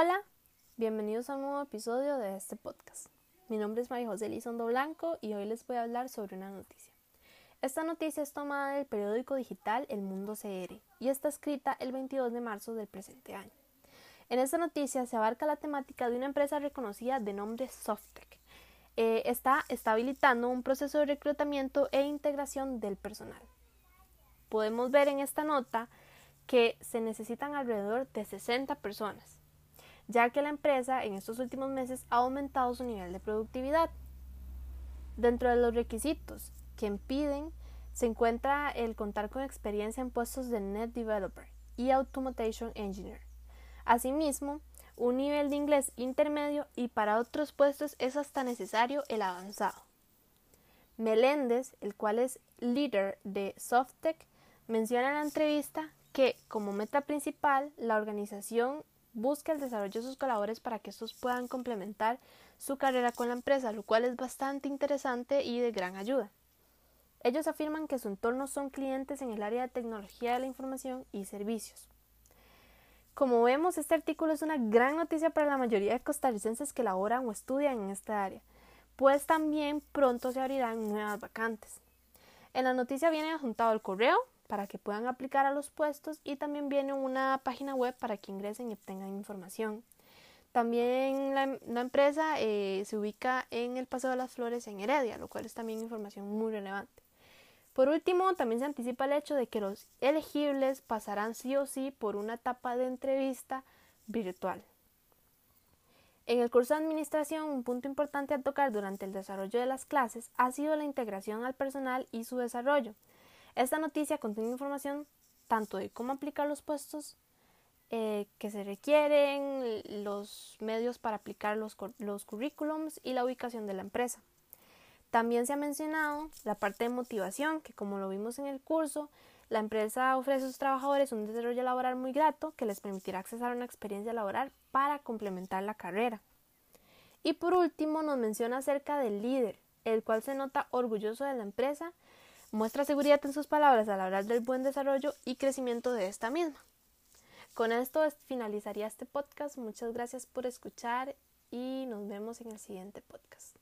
Hola, bienvenidos a un nuevo episodio de este podcast. Mi nombre es María José Lizondo Blanco y hoy les voy a hablar sobre una noticia. Esta noticia es tomada del periódico digital El Mundo CR y está escrita el 22 de marzo del presente año. En esta noticia se abarca la temática de una empresa reconocida de nombre Softec. Eh, está, está habilitando un proceso de reclutamiento e integración del personal. Podemos ver en esta nota que se necesitan alrededor de 60 personas ya que la empresa en estos últimos meses ha aumentado su nivel de productividad. Dentro de los requisitos que impiden se encuentra el contar con experiencia en puestos de Net Developer y Automation Engineer. Asimismo, un nivel de inglés intermedio y para otros puestos es hasta necesario el avanzado. Meléndez, el cual es líder de Softec, menciona en la entrevista que como meta principal la organización busca el desarrollo de sus colaboradores para que estos puedan complementar su carrera con la empresa, lo cual es bastante interesante y de gran ayuda. Ellos afirman que su entorno son clientes en el área de tecnología de la información y servicios. Como vemos, este artículo es una gran noticia para la mayoría de costarricenses que laboran o estudian en esta área, pues también pronto se abrirán nuevas vacantes. En la noticia viene adjuntado el correo, para que puedan aplicar a los puestos y también viene una página web para que ingresen y obtengan información. También la, empresa eh, se ubica en el Paseo de las Flores en Heredia, lo cual es también información muy relevante. Por último, también se anticipa el hecho de que los elegibles pasarán sí o sí por una etapa de entrevista virtual. En el curso de administración, un punto importante a tocar durante el desarrollo de las clases ha sido la integración al personal y su desarrollo. Esta noticia contiene información tanto de cómo aplicar los puestos eh, que se requieren, los medios para aplicar los, los currículums y la ubicación de la empresa. También se ha mencionado la parte de motivación, que como lo vimos en el curso, la empresa ofrece a sus trabajadores un desarrollo laboral muy grato que les permitirá accesar a una experiencia laboral para complementar la carrera. Y por último nos menciona acerca del líder, el cual se nota orgulloso de la empresa Muestra seguridad en sus palabras al hablar del buen desarrollo y crecimiento de esta misma. Con esto finalizaría este podcast. Muchas gracias por escuchar y nos vemos en el siguiente podcast.